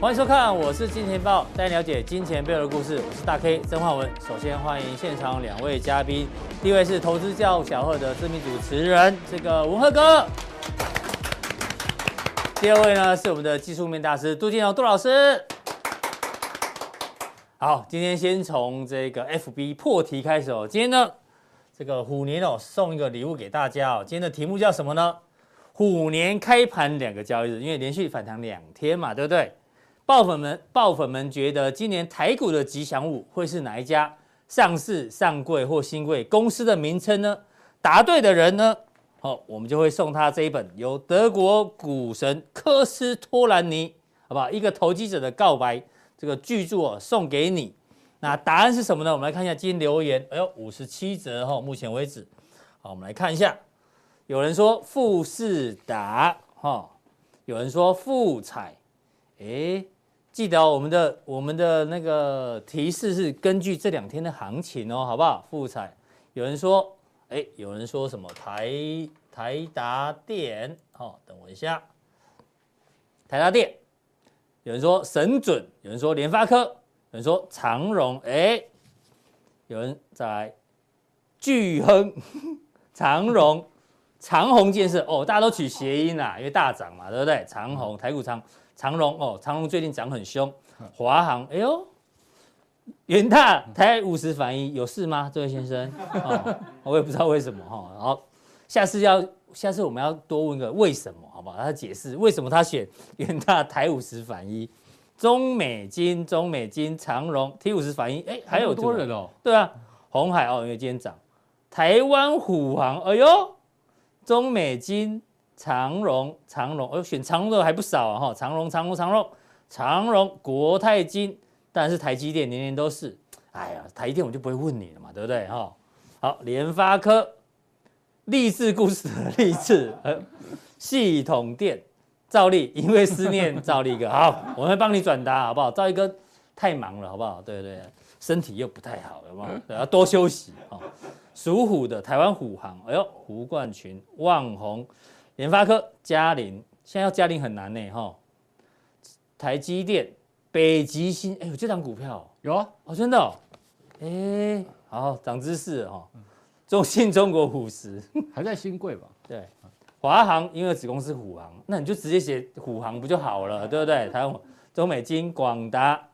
欢迎收看，我是金钱豹，带你了解金钱背后的故事。我是大 K 曾焕文。首先欢迎现场两位嘉宾，第一位是投资教小贺的知名主持人，这个文赫哥。第二位呢是我们的技术面大师杜金龙杜老师。好，今天先从这个 FB 破题开始哦。今天呢，这个虎年哦送一个礼物给大家哦。今天的题目叫什么呢？虎年开盘两个交易日，因为连续反弹两天嘛，对不对？爆粉们，爆粉们觉得今年台股的吉祥物会是哪一家上市、上柜或新柜公司的名称呢？答对的人呢，好，我们就会送他这一本由德国股神科斯托兰尼，好不好？一个投机者的告白这个巨著哦，送给你。那答案是什么呢？我们来看一下今天留言，哎呦，五十七折哈，目前为止。好，我们来看一下，有人说富士达哈，有人说富彩，哎。记得我们的我们的那个提示是根据这两天的行情哦，好不好？富彩，有人说，哎，有人说什么？台台达电，好，等我一下，台达电，有人说神准，有人说联发科，有人说长荣，哎，有人在巨亨，长荣，长虹建设，哦，大家都取谐音啦，因为大涨嘛，对不对？长虹台股长。长荣哦，长荣最近涨很凶，华航，哎呦，元大台五十反一有事吗？这位先生，哦，我也不知道为什么哈。好，下次要下次我们要多问个为什么，好不好？他解释为什么他选元大台五十反一，中美金、中美金、长荣 T 五十反一，哎，还有多人哦。对啊，红海哦，因为今天涨，台湾虎航，哎呦，中美金。长荣，长荣，哦，选长荣的还不少啊，哈，长荣，长荣，长荣，长荣，国泰金，当然是台积电，年年都是。哎呀，台积电我就不会问你了嘛，对不对？哈，好，联发科，励志故事的励志，呃，系统电，赵丽，因为思念赵丽哥，好，我们会帮你转达，好不好？兆利哥太忙了，好不好？对对對，身体又不太好，好不好？要多休息。好，属虎的台湾虎航，哎呦，胡冠群，旺宏。联发科、嘉陵，现在要嘉陵很难呢，哈。台积电、北极星，哎，有这张股票有啊，哦，真的，哦，哎，好，涨知识哈。中信中国五十 还在新贵吧？对，华航因为子公司虎航，那你就直接写虎航不就好了，对不对？台湾中美金、广达、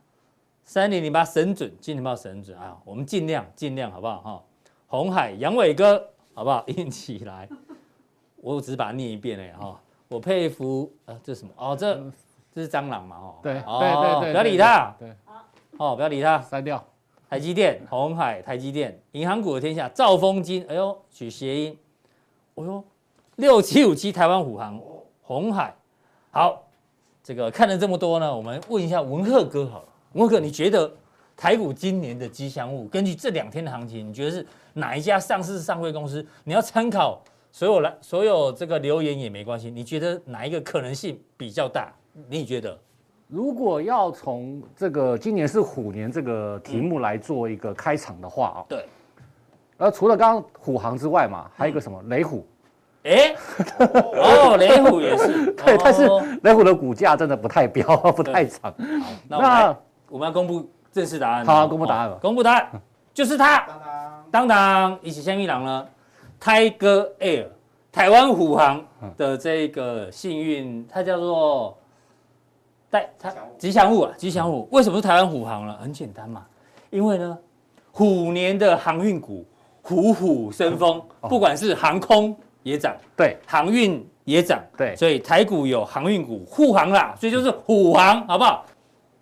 三零零八、神准、金钱豹神准啊，我们尽量尽量好不好？哈，红海、杨伟哥，好不好？一起来。我只是把它念一遍嘞哈，我佩服啊，这是什么？哦，这这是蟑螂嘛？哦，对对对对，不要理它。对，哦，不要理它，删掉。台积电、红海、台积电、银行股的天下、兆丰金，哎呦，取谐音。哎呦，六七五七台湾虎航、红海。好，这个看了这么多呢，我们问一下文鹤哥好了。文鹤哥，你觉得台股今年的吉祥物，根据这两天的行情，你觉得是哪一家上市上柜公司？你要参考。所有来，所有这个留言也没关系。你觉得哪一个可能性比较大？你觉得？如果要从这个今年是虎年这个题目来做一个开场的话啊，对。呃，除了刚刚虎行之外嘛，还有一个什么雷虎？哎，哦，雷虎也是。对，但是雷虎的股价真的不太飙，不太涨。好，那我们要公布正式答案。好，公布答案吧。公布答案就是他。当当，当当，一起先一郎呢？Tiger Air，台湾虎航的这个幸运，它叫做带它吉祥物啊，吉祥物。为什么是台湾虎航呢？很简单嘛，因为呢，虎年的航运股虎虎生风，不管是航空也涨，对，航运也涨，对，所以台股有航运股护航啦，所以就是虎航，好不好？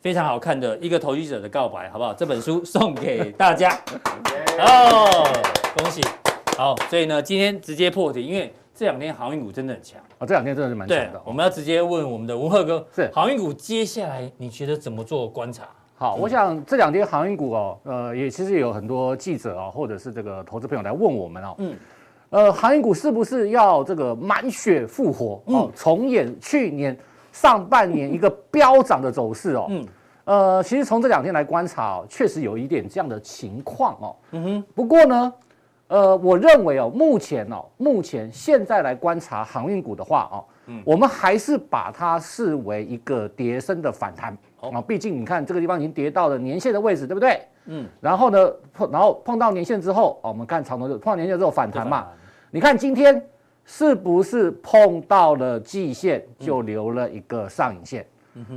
非常好看的一个投机者的告白，好不好？这本书送给大家，哦，恭喜。好，所以呢，今天直接破题，因为这两天航运股真的很强。啊、哦，这两天真的是蛮强的。我们要直接问我们的文赫哥，是。航运股接下来你觉得怎么做观察？好，嗯、我想这两天航运股哦，呃，也其实有很多记者啊、哦，或者是这个投资朋友来问我们哦，嗯，呃，航运股是不是要这个满血复活？哦，重演去年上半年一个飙涨的走势哦，嗯，呃，其实从这两天来观察哦，确实有一点这样的情况哦，嗯哼，不过呢。呃，我认为哦，目前哦，目前现在来观察航运股的话哦，嗯，我们还是把它视为一个跌升的反弹啊，毕竟你看这个地方已经跌到了年线的位置，对不对？嗯。然后呢，碰然后碰到年线之后，哦，我们看长头就碰到年线之后反弹嘛。你看今天是不是碰到了季线就留了一个上影线？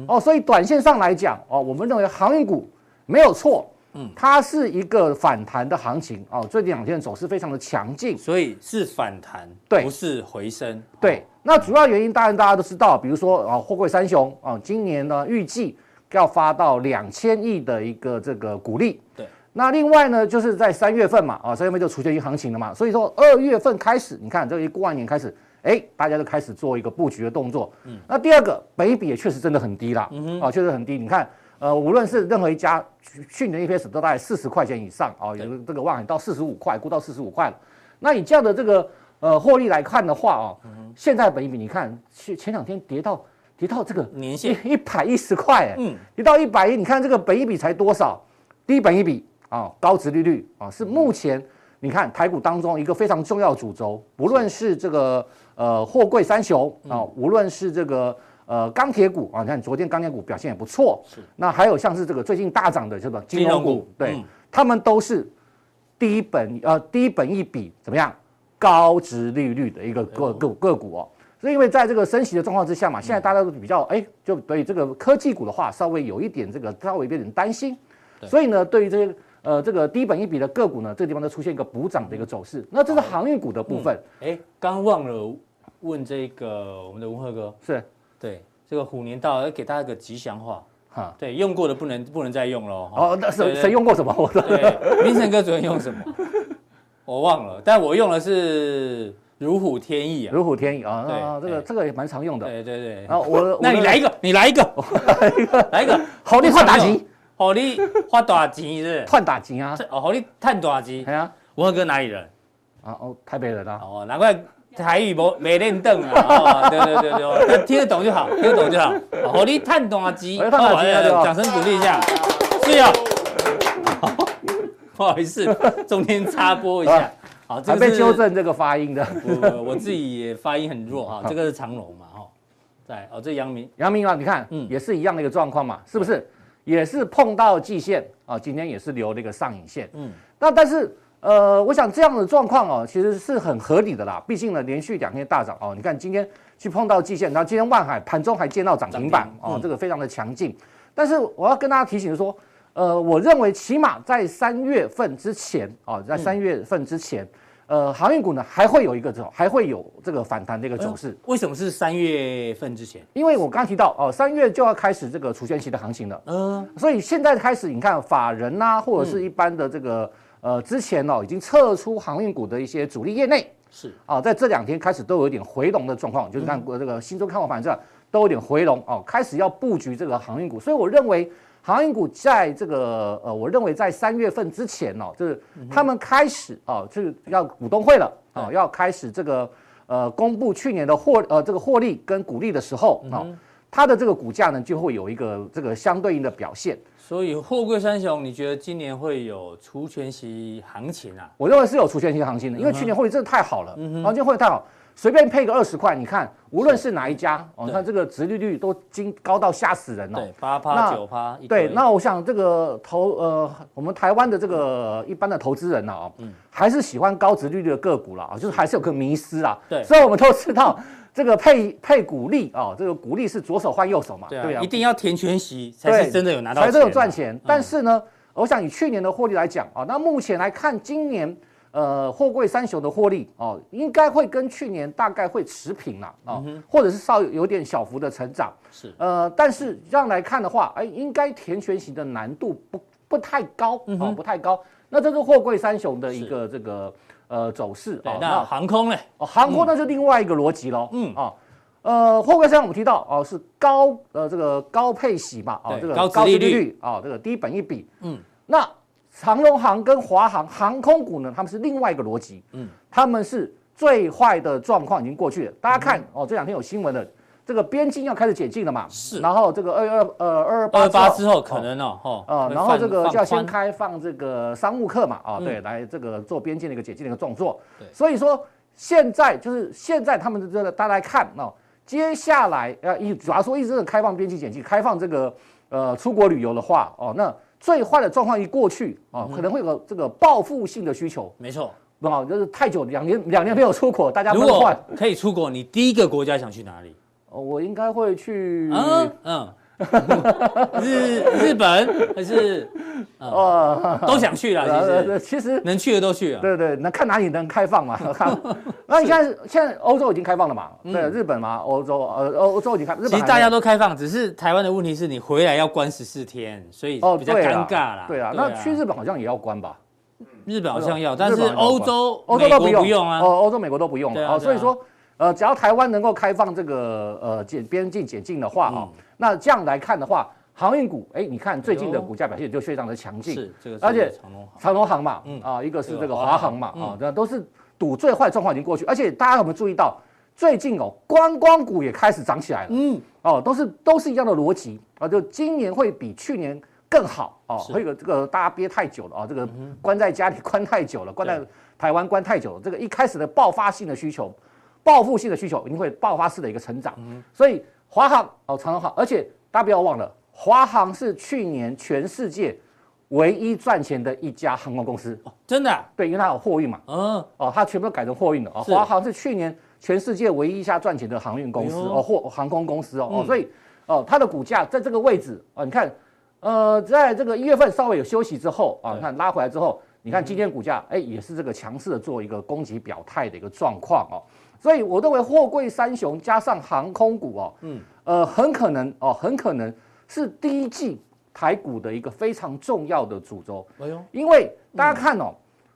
哦，所以短线上来讲，哦，我们认为航运股没有错。嗯，它是一个反弹的行情哦，最近两天的走势非常的强劲，所以是反弹，对，不是回升。对，那主要原因当然大家都知道，比如说啊，货柜三雄啊，今年呢预计要发到两千亿的一个这个股利。对，那另外呢，就是在三月份嘛，啊，三月份就出现一行情了嘛，所以说二月份开始，你看这一过完年开始，哎，大家就开始做一个布局的动作。嗯，那第二个，北比也确实真的很低啦，嗯哼，啊，确实很低，你看。呃，无论是任何一家，去年 EPS 都大概四十块钱以上啊，有这个望海到四十五块，估到四十五块了。那以这样的这个呃获利来看的话啊，现在本益比你看，前前两天跌到跌到这个年线一百一十块，哎，嗯，跌到一百一，你看这个本益比才多少？低本益比啊，高殖利率啊，是目前你看台股当中一个非常重要的主轴，不论是这个呃货柜三雄啊，无论是这个。呃，钢铁股啊，你看昨天钢铁股表现也不错。是。那还有像是这个最近大涨的这个金融股，对，嗯、他们都是低本呃低本一比怎么样，高值利率的一个个个个股哦。所以因为在这个升息的状况之下嘛，现在大家都比较哎，就对这个科技股的话，稍微有一点这个稍微有点担心。所以呢，对于这些呃这个低本一比的个股呢，这个地方都出现一个补涨的一个走势。那这是航运股的部分。哎、嗯，刚忘了问这个我们的文赫哥是。对，这个虎年到了，要给大家个吉祥话哈。对，用过的不能不能再用了。哦，那谁谁用过什么？我对，明成哥昨天用什么？我忘了，但我用的是如虎添翼啊。如虎添翼啊，对，这个这个也蛮常用的。对对对。然后我，那你来一个，你来一个，来一个，好利换大吉，好利换大吉是？换大吉啊！哦，好利探大吉。哎呀，文赫哥哪里人？啊哦，台北人啊。哦，难怪。台语没没练凳啊，哦，对对对对，听得懂就好，听得懂就好。好，你探大机，好，掌声鼓励一下，是啊。不好意思，中间插播一下，好，还被纠正这个发音的。我我自己也发音很弱哈，这个是长龙嘛哈，在哦，这阳明，阳明啊，你看，嗯，也是一样的一个状况嘛，是不是？也是碰到季线啊，今天也是留了一个上影线，嗯，那但是。呃，我想这样的状况哦，其实是很合理的啦。毕竟呢，连续两天大涨哦，你看今天去碰到季线，然后今天万海盘中还见到涨停板停哦，这个非常的强劲。但是我要跟大家提醒说，呃，我认为起码在三月份之前哦，在三月份之前，呃，航运股呢还会有一个这种，还会有这个反弹的一个走势。为什么是三月份之前？因为我刚刚提到哦，三月就要开始这个除权期的行情了。嗯，所以现在开始，你看法人呐、啊，或者是一般的这个。呃，之前呢、哦、已经撤出航运股的一些主力业内是。啊，在这两天开始都有一点回笼的状况，就是看过这个新周看法反正都有点回笼哦，开始要布局这个航运股，所以我认为航运股在这个呃，我认为在三月份之前哦，就是他们开始哦，就是要股东会了哦，要开始这个呃公布去年的获呃这个获利跟股利的时候啊，它的这个股价呢就会有一个这个相对应的表现。所以货柜三雄，你觉得今年会有除权息行情啊？我认为是有除权息行情的，因为去年获利真的太好了，嗯哼，今年获利太好，随便配个二十块，你看无论是哪一家，哦，你看这个殖利率都经高到吓死人了，对，八趴九趴，对，那我想这个投呃，我们台湾的这个一般的投资人呢，哦，嗯，还是喜欢高殖利率的个股了啊，就是还是有个迷失啊，对，所以我们都知道。这个配配股利啊，这个股利是左手换右手嘛？对啊，一定要填全息才是真的有拿到钱，才真的赚钱。但是呢，我想以去年的获利来讲啊，那目前来看，今年呃货柜三雄的获利哦，应该会跟去年大概会持平了啊，或者是稍有点小幅的成长。是呃，但是这样来看的话，哎，应该填全息的难度不不太高啊，不太高。那这是货柜三雄的一个这个。呃，走势啊，那航空呢？哦，航空那是另外一个逻辑喽。嗯啊，呃，货柜上我们提到哦，是高呃这个高配息嘛，哦这个高殖利率啊，这个低本一比。嗯，那长荣航跟华航航空股呢，他们是另外一个逻辑。嗯，他们是最坏的状况已经过去了。大家看哦，这两天有新闻的。这个边境要开始解禁了嘛？是，然后这个二二呃二二八二八之后可能哦，哦，呃，然后这个就要先开放这个商务客嘛，啊，对，来这个做边境的一个解禁的一个动作。对，所以说现在就是现在他们的这个大家来看哦，接下来要一主要说一直是开放边境解禁，开放这个呃出国旅游的话哦，那最坏的状况一过去哦，可能会有个这个报复性的需求。没错，哦，就是太久两年两年没有出国，大家如果可以出国，你第一个国家想去哪里？哦，我应该会去嗯嗯。日日本还是哦，都想去了。其实其实能去的都去了。对对，能看哪里能开放嘛？看。那你看现在欧洲已经开放了嘛？对，日本嘛，欧洲呃欧洲已经开。其实大家都开放，只是台湾的问题是你回来要关十四天，所以比较尴尬啦。对啊，那去日本好像也要关吧？日本好像要，但是欧洲、欧洲都不用啊。哦，欧洲、美国都不用。哦，所以说呃，只要台湾能够开放这个呃检边境检禁的话啊。那这样来看的话，航运股，哎，你看最近的股价表现就非常的强劲，是这个，而且长隆航。嘛，嗯。啊，一个是这个华航嘛，啊，这都是赌最坏状况已经过去，而且大家有没有注意到，最近哦，观光股也开始涨起来了，嗯，哦，都是都是一样的逻辑啊，就今年会比去年更好哦，会有这个大家憋太久了啊，这个关在家里 关太久了，关在台湾关太久了，这个一开始的爆发性的需求，报复性的需求一定会爆发式的一个成长，所以。华航哦，长荣航，而且大家不要忘了，华航是去年全世界唯一赚钱的一家航空公司。哦，真的？对，因为它有货运嘛，嗯，哦，它全部都改成货运了。啊。华航是去年全世界唯一一家赚钱的航运公司哦，货航空公司哦，哦，所以哦，它的股价在这个位置啊，你看，呃，在这个一月份稍微有休息之后啊，你看拉回来之后，你看今天股价哎也是这个强势的做一个攻击表态的一个状况哦。所以我认为货柜三雄加上航空股哦，嗯，呃，很可能哦，很可能是第一季台股的一个非常重要的主轴。哎呦，因为大家看哦，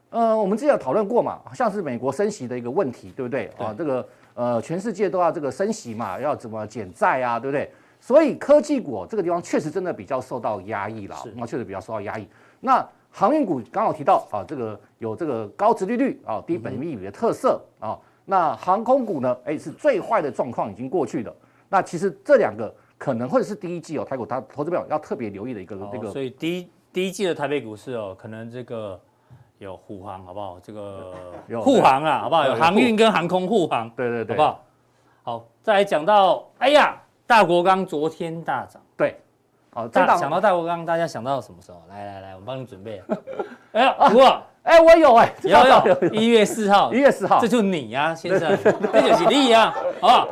呃，我们之前有讨论过嘛，像是美国升息的一个问题，对不对？啊，这个呃，全世界都要这个升息嘛，要怎么减债啊，对不对？所以科技股这个地方确实真的比较受到压抑了，那确实比较受到压抑。那航运股刚好提到啊，这个有这个高值利率啊，低本益比的特色啊。那航空股呢？哎，是最坏的状况已经过去了。那其实这两个可能会是第一季哦，台股它投资朋友要特别留意的一个这个。所以第一第一季的台北股市哦，可能这个有护航，好不好？这个护航啊，好不好？有航运跟航空护航，对对对，好不好？好，再来讲到，哎呀，大国钢昨天大涨，对，好，大想到大国刚，大家想到什么时候？来来来，我们帮你准备。哎呀，不过。哎，我有哎，有 有，一月四号，一月四号，这就你呀，先生，这就是你呀，好？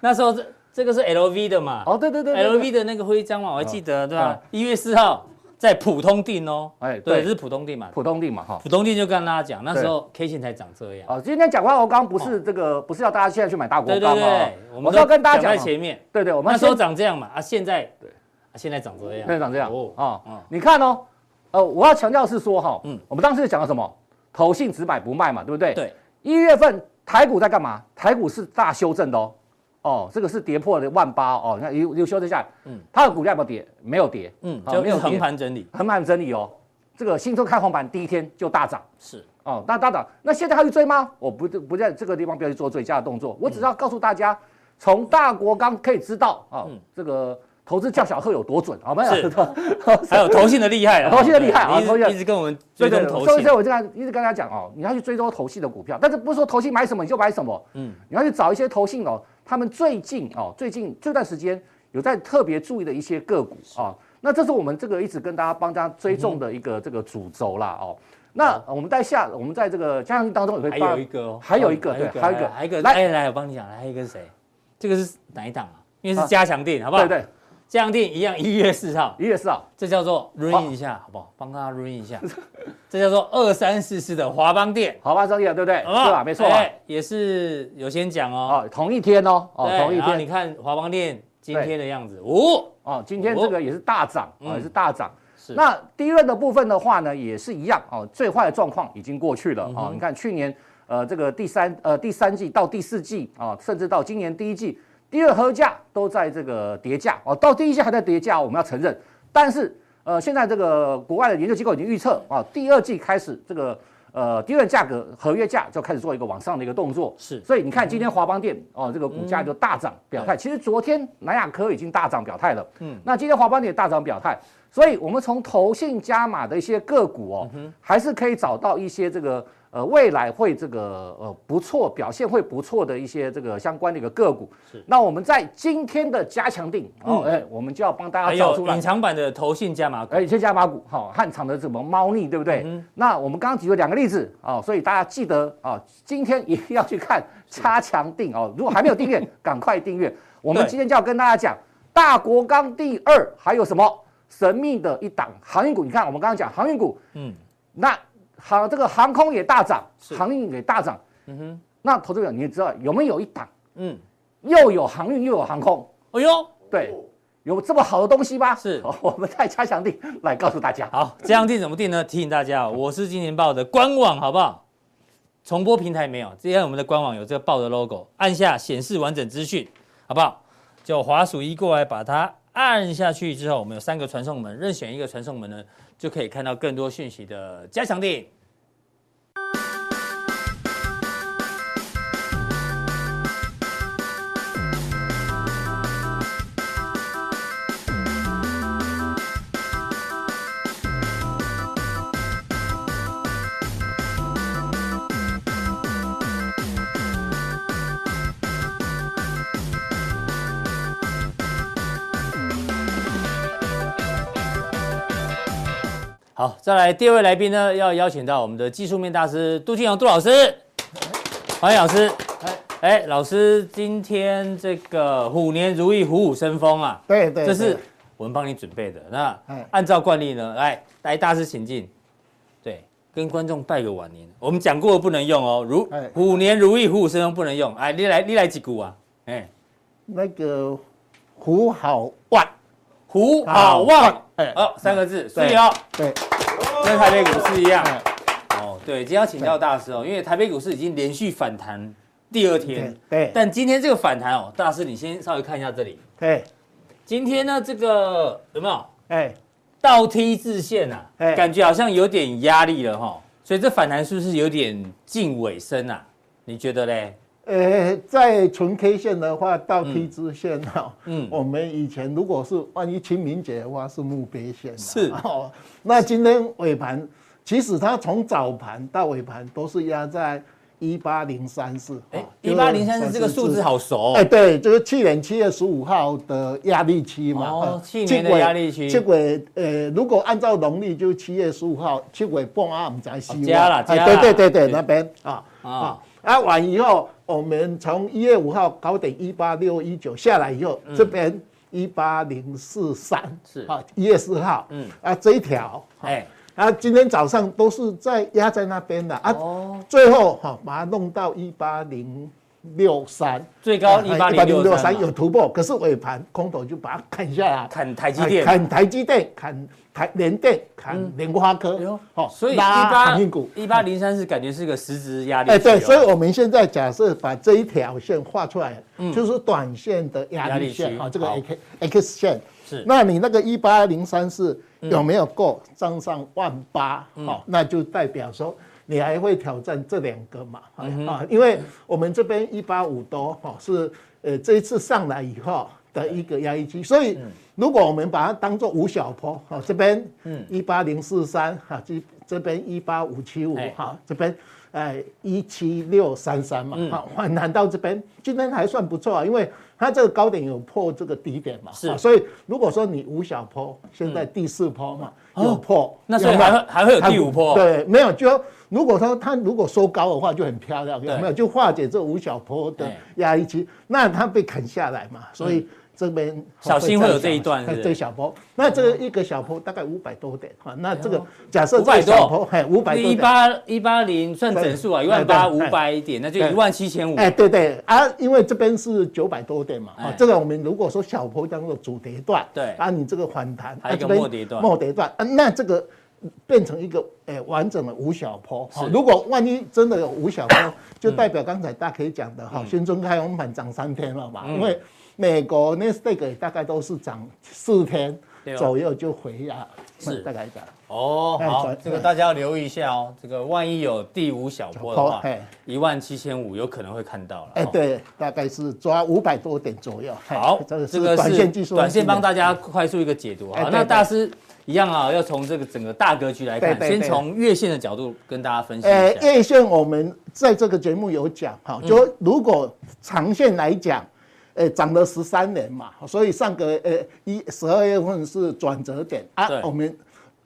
那时候这这个是 LV 的嘛？哦，对对对，LV 的那个徽章嘛，我还记得，对吧？一月四号在普通定哦，哎，对，这是普通定嘛，普通定嘛，哈，普通定就跟大家讲，那时候 K 线才长这样。哦，今天讲华国钢不是这个，不是要大家现在去买大国钢对对，我们要跟大家讲在前面，对对，我们那时候长这样嘛，啊，现在对，现在长这样，现在长这样，哦，你看哦。呃，我要强调是说哈，嗯，我们当时讲了什么？投信只买不卖嘛，对不对？对。一月份台股在干嘛？台股是大修正的哦，哦，这个是跌破了万八哦，你看又又修正下来，嗯，它的股价有没有跌？没有跌，嗯，就没有横盘整理，横盘整理哦。这个新春开红盘第一天就大涨，是。哦，那大涨，那现在还去追吗？我不不在这个地方不要去做追加的动作，我只要告诉大家，从大国刚可以知道啊，这个。投资叫小贺有多准。好？没有，还有投信的厉害啊，投信的厉害啊，投信一直跟我们追踪投信。所以，所以我这样一直跟大家讲哦，你要去追踪投信的股票，但是不是说投信买什么你就买什么，嗯，你要去找一些投信哦，他们最近哦，最近这段时间有在特别注意的一些个股啊，那这是我们这个一直跟大家帮大家追踪的一个这个主轴啦哦。那我们在下，我们在这个加强当中也会还有一个，还有一个，对，还有一个，还有一个，来来，我帮你讲，来，还有一个是谁？这个是哪一档啊？因为是加强店，好不好？对对。这样定一样，一月四号，一月四号，这叫做 run 一下，好不好？帮大家 run 一下，这叫做二三四四的华邦电，华邦电对不对？是吧？没错，也是有先讲哦，哦，同一天哦，哦，同一天。你看华邦电今天的样子，五，哦，今天这个也是大涨啊，也是大涨。是。那第一轮的部分的话呢，也是一样哦，最坏的状况已经过去了哦。你看去年呃这个第三呃第三季到第四季啊，甚至到今年第一季。第二核价都在这个叠价哦，到第一季还在叠价，我们要承认。但是呃，现在这个国外的研究机构已经预测啊，第二季开始这个呃，第二价格合约价就开始做一个往上的一个动作。是，所以你看今天华邦电哦，这个股价就大涨表态。其实昨天南亚科已经大涨表态了。嗯，那今天华邦电也大涨表态，所以我们从投信加码的一些个股哦，还是可以找到一些这个呃未来会这个呃不错表现会不错的一些这个相关的一个个股。是。那我们在今天的加强定哦，哎，我们就要帮大家找出来隐藏版的投信加码股，哎，些加码股，好，汉唐的什么猫腻，对不对？嗯。那我们刚刚举了两个例子哦，所以大家记得啊，今天一定要去看 加强定哦。如果还没有订阅，赶快订阅。我们今天就要跟大家讲大国钢第二，还有什么神秘的一档航运股？你看，我们刚刚讲航运股，嗯，那航这个航空也大涨，航运也大涨，嗯哼。那投资者，你也知道有没有一档？嗯，又有航运又有航空，哎呦，对，有这么好的东西吗？是，我们再加强定来告诉大家。好，加强定怎么定呢？提醒大家，我是金钱爆的官网，好不好？重播平台没有，今天我们的官网有这个爆的 logo，按下显示完整资讯。好不好？就滑鼠一过来，把它按下去之后，我们有三个传送门，任选一个传送门呢，就可以看到更多讯息的加强点。好，再来第二位来宾呢，要邀请到我们的技术面大师杜金龙杜老师，欢迎老师。哎，老师，今天这个虎年如意，虎虎生风啊。对对，这是我们帮你准备的。那按照惯例呢，来来，大师请进。对，跟观众拜个晚年。我们讲过不能用哦，如虎年如意，虎虎生风不能用。哎，你来你来几股啊？哎，那个虎好旺。虎好旺，哎，哦，三个字，所以哦，对，跟台北股市一样，哦，对，今天要请教大师哦，因为台北股市已经连续反弹第二天，对，但今天这个反弹哦，大师你先稍微看一下这里，对，今天呢这个有没有？哎，倒 T 字线呐，哎，感觉好像有点压力了哈，所以这反弹是不是有点近尾声啊？你觉得嘞？呃，在纯 K 线的话，到 T 字线哈，嗯，我们以前如果是万一清明节的话是墓碑线，是。哦。那今天尾盘，其实它从早盘到尾盘都是压在一八零三四，哎，一八零三四这个数字好熟，哎，对，就是去年七月十五号的压力期嘛，哦，去年的压力期，七尾，呃，如果按照农历就七月十五号，七尾半啊，我们在西加了，加了，对对对对，那边啊。啊。啊，完以后，我们从一月五号高点一八六一九下来以后，嗯、这边一八零四三是。啊，一月四号，嗯。啊这一条，哎。啊今天早上都是在压在那边的啊，哦、最后哈、啊、把它弄到一八零六三，最高一八零六三有突破，可是尾盘空头就把它砍下来，砍台积电，砍台积电，砍。台联电砍联发科，好，所以一八一八零三是感觉是个实质压力。哎，对，所以我们现在假设把这一条线画出来，就是短线的压力线啊，这个 X X 线。是。那你那个一八零三是有没有够？站上万八？好，那就代表说你还会挑战这两个嘛？啊，因为我们这边一八五多哈是呃这一次上来以后的一个压力区，所以。如果我们把它当做五小波，哈，这边一八零四三，哈，这这边一八五七五，哈，这边哎一七六三三嘛，好，反弹到这边，今天还算不错啊，因为它这个高点有破这个低点嘛，是，所以如果说你五小波，现在第四波嘛，有破，那所以还会还会有第五破？对，没有，就如果说它如果收高的话就很漂亮，有没有？就化解这五小坡的压力区，那它被砍下来嘛，所以。这边 小心会有这一段，这小波，那这个一个小波大概五百多点哈，那这个假设五百多，哎，五百多，一八一八零算整数啊，一万八五百点，那就一万七千五。哎，对对。啊，因为这边是九百多点嘛，啊，这个我们如果说小波当做主跌段，对，啊，你这个反弹，还有一个末跌段，末跌段，啊，那这个变成一个哎完整的五小波，好，如果万一真的有五小坡，就代表刚才大家可以讲的哈，新春开红盘涨三天了嘛，因为。美国那 stake 大概都是涨四天左右就回压，是大概这样。哦，好，这个大家要留意一下哦。这个万一有第五小波的话，一万七千五有可能会看到了。哎，对，大概是抓五百多点左右。好，这个是短线技术，短线帮大家快速一个解读。好，那大师一样啊，要从这个整个大格局来看，对对对先从月线的角度跟大家分析一下。呃，月线我们在这个节目有讲哈，就如果长线来讲，呃，涨了十三年嘛，所以上个呃一十二月份是转折点啊，我们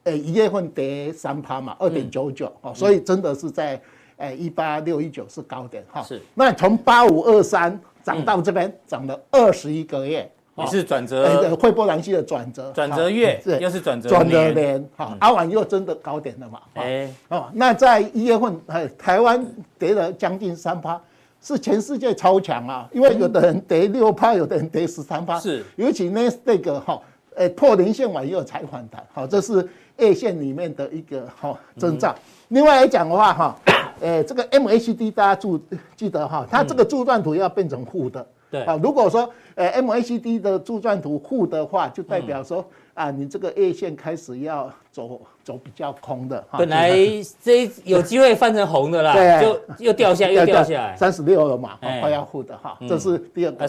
诶一月份跌三趴嘛，二点九九哦，所以真的是在诶一八六一九是高点哈。是。那从八五二三涨到这边涨了二十一个月。也是转折，惠波兰西的转折，转折月，是又是转折转折年，哈，阿婉又真的高点了嘛？哎，哦，那在一月份，哎，台湾跌了将近三趴，是全世界超强啊！因为有的人跌六趴，有的人跌十三趴，是，尤其那那个哈，诶，破零线完以后才反弹，好，这是 A 线里面的一个哈征兆。另外来讲的话，哈，诶，这个 MACD 大家注记得哈，它这个柱状图要变成负的。对啊，如果说诶 MACD 的柱状图负的话，就代表说啊，你这个 A 线开始要走走比较空的。本来 这有机会翻成红的啦，对，就又掉下又掉下来，三十六了嘛，快要负的哈，这是第二个。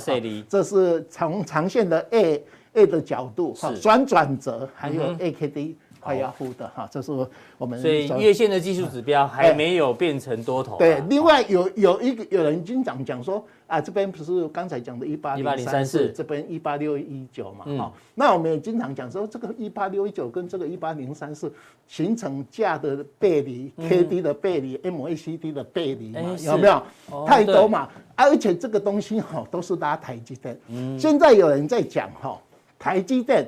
这是长长线的 A A 的角度哈，转转折还有 AKD。快要负的哈，这是我们所以月线的技术指标还没有变成多头。对，另外有有一个有人经常讲说啊，这边不是刚才讲的一八零三四，这边一八六一九嘛，哈，那我们也经常讲说这个一八六一九跟这个一八零三四形成价的背离，K D 的背离，MACD 的背离嘛，有没有？太多嘛，而且这个东西哈都是拉台积电。嗯，现在有人在讲哈，台积电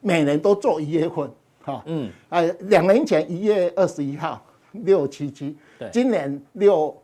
每年都做一月份。好，嗯，哎，两年前一月二十一号六七七，对，今年六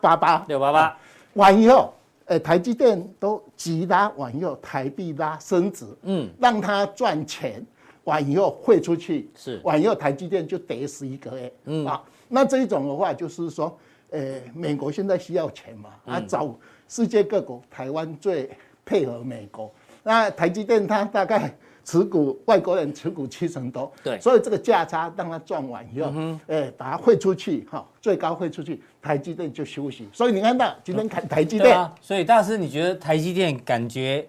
八八。六八八，完以后，哎，台积电都急拉完以后，台币拉升值，嗯，让它赚钱，完以后汇出去，是，完以后台积电就跌十一个月，嗯，啊，那这一种的话就是说，呃，美国现在需要钱嘛，啊，找世界各国，台湾最配合美国，那台积电它大概。持股外国人持股七成多，对，所以这个价差让他赚完以后，哎，把它汇出去，哈，最高汇出去，台积电就休息。所以你看到今天看台积电，所以大师你觉得台积电感觉，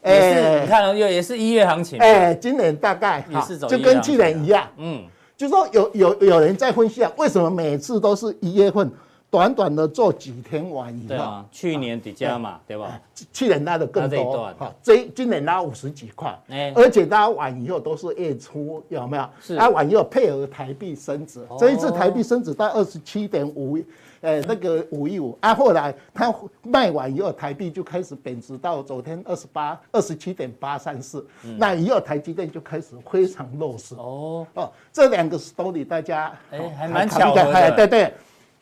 哎，你看了又也是一月行情，哎，今年大概也是走，就跟去年一样，嗯，就说有有有人在分析啊，为什么每次都是一月份？短短的做几天完以后，去年底加嘛，对吧？去年拉的更多，哈，这今年拉五十几块，哎，而且拉完以后都是月初，有没有？是，拉完以后配合台币升值，这一次台币升值到二十七点五，呃，那个五一五，啊，后来它卖完以后，台币就开始贬值到昨天二十八，二十七点八三四，那以后台积电就开始非常弱势，哦。哦，这两个 story 大家哎还蛮巧的，对对。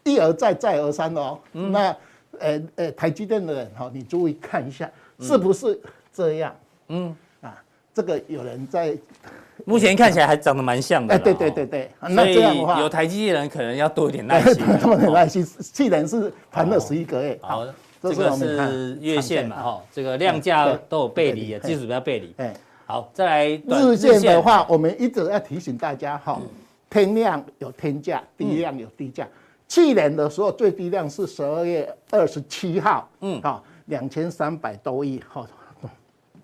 一而再，再而三哦。嗯、那，呃呃，台积电的人哈，你注意看一下，是不是这样？嗯啊，这个有人在，目前看起来还长得蛮像的。哎，对对对对。那这样的话，有台积电人可能要多一点耐心。多点耐心。既然是盘了十一个月。好，这个是月线嘛？哈，这个量价都有背离，技术指标背离。哎，好，再来日线的话，我们一直要提醒大家哈，天量有天价，地量有地价。去年的时候最低量是十二月二十七号，嗯，好，两千三百多亿，哈，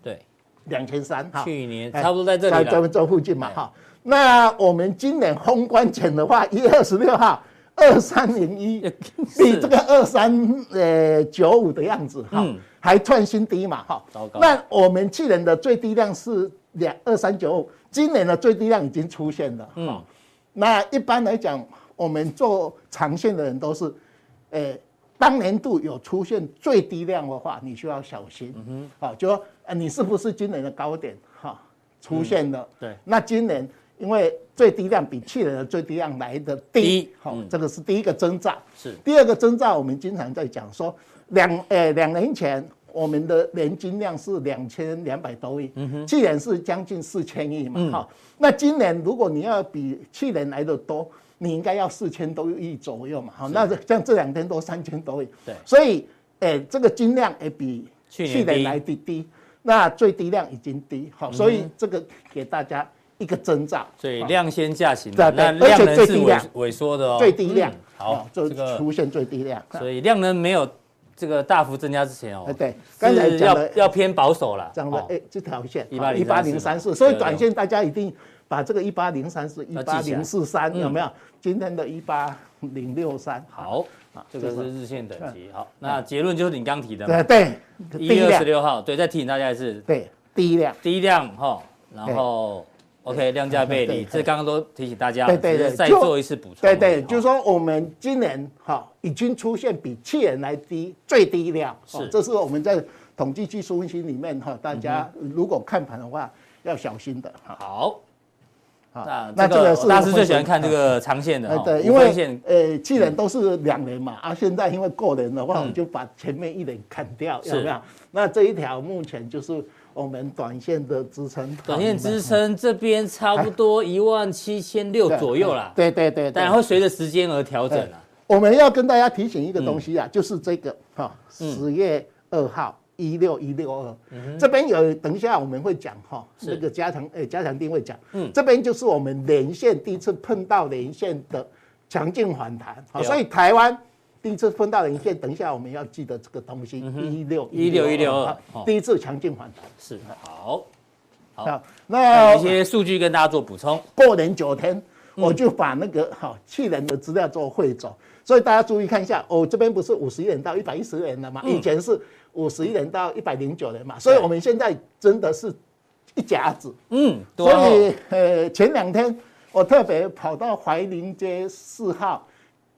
对，两千三，去年差不多在这里，在这这附近嘛，哈。那我们今年封关前的话，一月二十六号二三零一，比这个二三呃九五的样子，哈，还创新低嘛，哈。糟糕。那我们去年的最低量是两二三九五，今年的最低量已经出现了，嗯。那一般来讲。我们做长线的人都是，诶，当年度有出现最低量的话，你需要小心。嗯哼，好，就说啊，你是不是今年的高点哈出现了？对，那今年因为最低量比去年的最低量来的低，好，这个是第一个征兆。是第二个征兆，我们经常在讲说，两诶两年前我们的年金量是两千两百多亿，嗯哼，去年是将近四千亿嘛，好，那今年如果你要比去年来的多。你应该要四千多亿左右嘛，好，那像这两天都三千多亿，对，所以，诶，这个金量也比去年来的低，那最低量已经低，好，所以这个给大家一个征兆，所以量先价行，对对，而且最低量。萎缩的哦，最低量，好，这个出现最低量，所以量能没有这个大幅增加之前哦，对，刚才讲的要偏保守了，讲的诶，这条线一八零三四，所以短线大家一定。把这个一八零三四一八零四三有没有？今天的一八零六三。好，啊，这个是日线等级。好，那结论就是你刚提的。对对，一月二十六号，对，再提醒大家一次。对，第一量，第一量哈，然后 OK 量价背离，这刚刚都提醒大家。对对对，再做一次补充。对对，就是说我们今年哈已经出现比去年来低最低量，是，这是我们在统计技术分析里面哈，大家如果看盘的话要小心的。好。那那这个是大师最喜欢看这个长线的，对，因为呃，既然都是两年嘛，啊，现在因为过年的话，我们就把前面一年砍掉，有没有？那这一条目前就是我们短线的支撑，短线支撑这边差不多一万七千六左右啦，对对对，但会随着时间而调整啊。我们要跟大家提醒一个东西啊，就是这个哈，十月二号。一六一六二，这边有，等一下我们会讲哈，那个加强诶，加强定会讲，嗯，这边就是我们连线第一次碰到连线的强劲反弹，好，所以台湾第一次分到连线，等一下我们要记得这个东西，一六一六一六二，第一次强劲反弹，是好，好，那一些数据跟大家做补充，过年九天，我就把那个好去年的资料做汇总，所以大家注意看一下，哦，这边不是五十元到一百一十元了吗？以前是。五十一年到一百零九元嘛，所以我们现在真的是一甲子。嗯，所以呃前两天我特别跑到怀宁街四号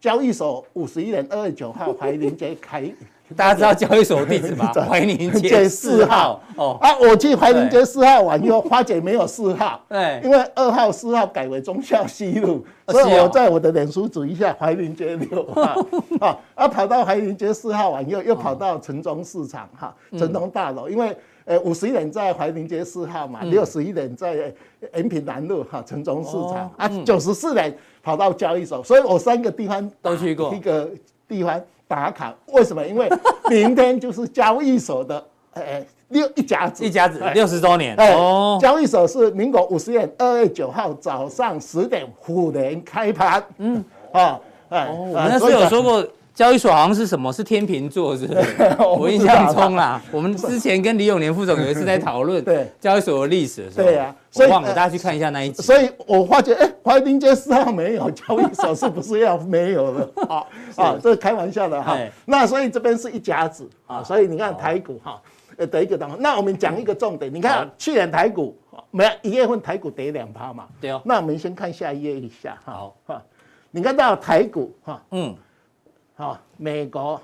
交易所五十一年二月九号怀宁街开。大家知道交易所地址吗？怀宁街四号。哦。啊，我去怀宁街四号玩以后，发觉没有四号，对，因为二号、四号改为忠孝西路，所以我在我的脸书指一下怀宁街六号。啊，啊，跑到怀宁街四号玩以后，又跑到城中市场哈，城东大楼，因为呃五十一点在怀宁街四号嘛，六十一点在延平南路哈，城中市场啊，九十四点跑到交易所，所以我三个地方都去过，一个地方。打卡，为什么？因为明天就是交易所的，呃，六一甲子，一甲子六十周年。哦，交易所是民国五十年二月九号早上十点虎年开盘。嗯，啊，哎，我们那时候有说过。交易所好像是什么？是天秤座，是不是？我印象中啦，我们之前跟李永年副总有一次在讨论对交易所的历史的时候，对啊，所以忘了大家去看一下那一集。所以我发觉，哎，怀宁街四号没有交易所，是不是要没有了？啊啊，这开玩笑的哈。那所以这边是一甲子啊，所以你看台股哈，呃，得一个档。那我们讲一个重点，你看去年台股没有一月份台股跌两趴嘛？对哦。那我们先看下一页一下，好哈。你看到台股哈，嗯。啊，美国，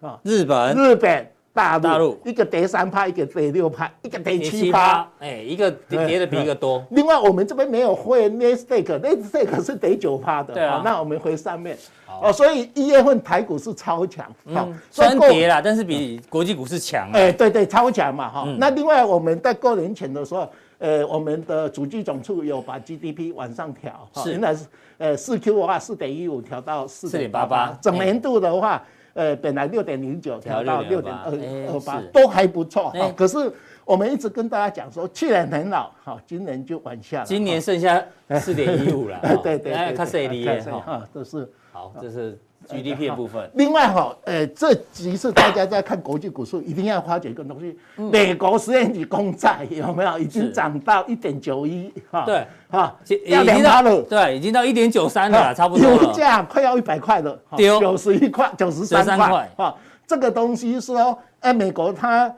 啊，日本，日本，大陆，大陆，一个跌三趴，一个跌六趴，一个跌七趴，哎，一个跌的比一个多。另外，我们这边没有会 Nasdaq，Nasdaq 是跌九趴的。对啊。那我们回上面。哦，所以一月份台股是超强。嗯。虽然跌了，但是比国际股市强。哎，对对，超强嘛，哈。那另外我们在过年前的时候，呃，我们的主计总处有把 GDP 往上调。是。原来是。呃，四 Q 的话，四点一五调到四点八八，整年度的话，呃，本来六点零九调到六点二二八，都还不错。可是我们一直跟大家讲说，去年很好，好，今年就往下了。今年剩下四点一五了。对对 对，看谁厉害哈，都是好，这是。GDP 的部分。另外哈，呃，这几次大家在看国际股市，一定要发觉一个东西，美国十年期公债有没有已经涨到一点九一？哈，对，哈，要两趴了。对，已经到一点九三了，差不多。油价快要一百块了，九十一块，九十三块。哈，这个东西说，哎，美国它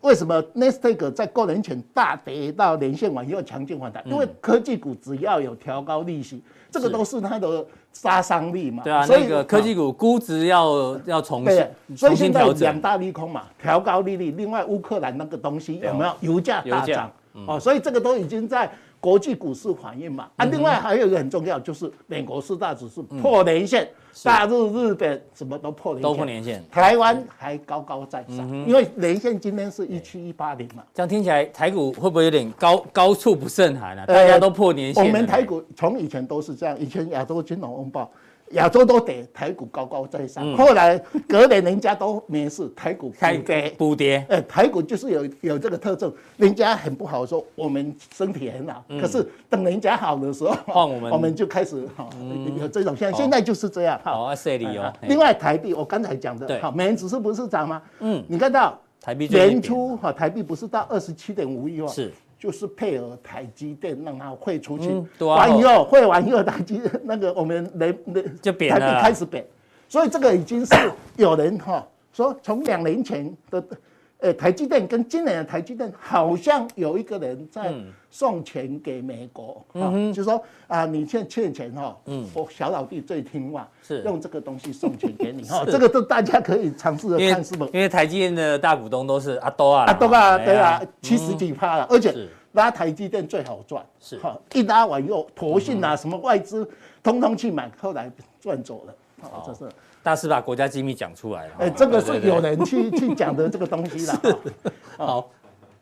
为什么 Nasdaq 在过年前大跌到连线完以后强劲反弹？因为科技股只要有调高利息，这个都是它的。杀伤力嘛，对啊，所以那个科技股估值要要重新，所以现在两大利空嘛，调高利率，另外乌克兰那个东西有没有？油价大涨？哦，所以这个都已经在国际股市反应嘛。啊，另外还有一个很重要，就是美国四大指数破年线。大陆、日本什么都破年线，都破年线。台湾还高高在上，因为年线今天是一七一八零嘛。这样听起来，台股会不会有点高高处不胜寒啊？大家都破年线。我们台股从以前都是这样，以前亚洲金融风暴。亚洲都跌，台股高高在上。后来隔年人家都没事，台股开跌补跌。哎，台股就是有有这个特征，人家很不好说，我们身体很好。可是等人家好的时候，我们 我们就开始哈有这种现象。现在就是这样。好，谢理由。另外台币，我刚才讲的，好，美元指数不是涨吗？嗯，你看到台币年初哈，台币不是到二十七点五一吗？是。就是配合台积电让它汇出去，嗯完以后汇完以后，台积那个我们人人就贬了，开始贬，所以这个已经是有人哈说从两年前的。呃，台积电跟今年的台积电好像有一个人在送钱给美国，哈、嗯，就是说啊，你欠欠钱哈，嗯，我小老弟最听话，是。用这个东西送钱给你 哈，这个都大家可以尝试着看是不？因为台积电的大股东都是阿多啊，阿多啊，对啊，七十几趴了，而且拉台积电最好赚，是。哈，一拉完以后，投信啊，什么外资通通去买，后来赚走了，好，这是。大师把国家机密讲出来了，哎，这个是有人去 去讲的这个东西了。好，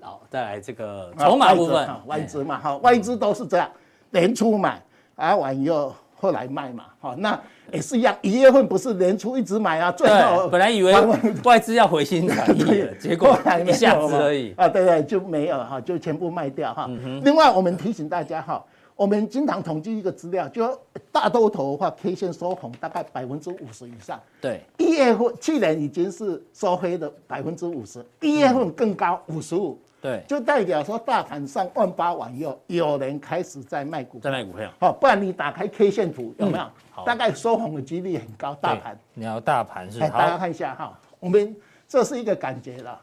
好，再来这个筹码部分，外资嘛，好，外资都是这样，年初买，啊完以后后来卖嘛，哈，那也是一样，一月份不是年初一直买啊，最后本来以为 外资要回心转意了，结果一下子而已啊，对对，就没有哈，就全部卖掉哈。另外，我们提醒大家哈。我们经常统计一个资料，就大多头的话，K 线收红大概百分之五十以上。对，一月份去年已经是收黑的百分之五十，一月份更高五十五。对，就代表说大盘上万八完以后，有人开始在卖股，在卖股票。好，不然你打开 K 线图有没有？好，大概收红的几率很高。大盘，你要大盘是？大家看一下哈，我们这是一个感觉了。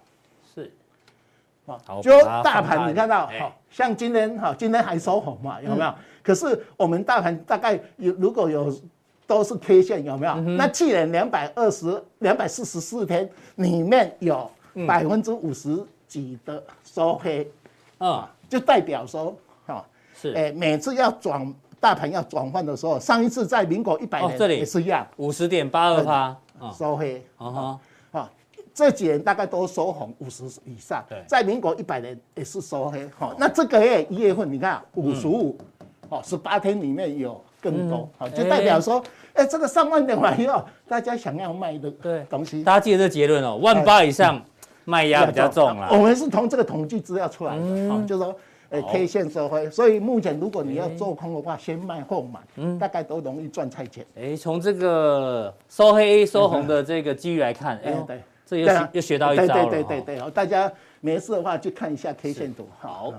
好，就大盘你看到，好像今天哈，今天还收红嘛，有没有？可是我们大盘大概有如果有都是 K 线，有没有？那既然两百二十、两百四十四天里面有百分之五十几的收黑，啊，就代表说，哈，是，哎，每次要转大盘要转换的时候，上一次在民国一百年也是一样，五十点八二趴收黑，啊哈。这几年大概都收红五十以上，在民国一百年也是收黑，好，那这个月一月份你看五十五，哦，十八天里面有更多，好，就代表说，哎，这个上万点完以后，大家想要卖的对。东西，大家记得这结论哦，万八以上卖压比较重了。我们是从这个统计资料出来的，好，就是说，哎，K 线收黑，所以目前如果你要做空的话，先卖后买，嗯，大概都容易赚菜钱。哎，从这个收黑收红的这个机遇来看，哎，对。这又学又学到一招了。对对对对，大家没事的话就看一下 K 线图。好，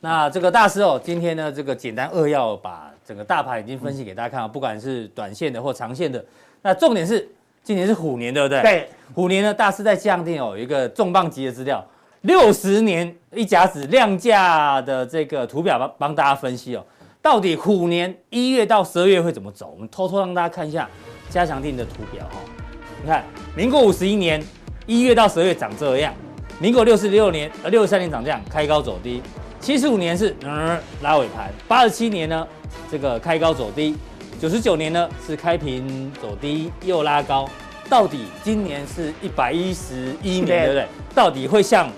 那这个大师哦，今天呢这个简单扼要把整个大盘已经分析给大家看了，不管是短线的或长线的。那重点是今年是虎年，对不对？对。虎年呢，大师在降定哦，有一个重磅级的资料，六十年一甲子量价的这个图表帮帮大家分析哦，到底虎年一月到十二月会怎么走？我们偷偷让大家看一下加强定的图表哈。你看，民国五十一年一月到十二月长这样，民国六十六年呃六十三年长这样，开高走低，七十五年是嗯拉尾盘，八十七年呢这个开高走低，九十九年呢是开平走低又拉高，到底今年是一百一十一年对不对？到底会像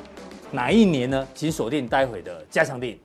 哪一年呢？请锁定待会的加强定。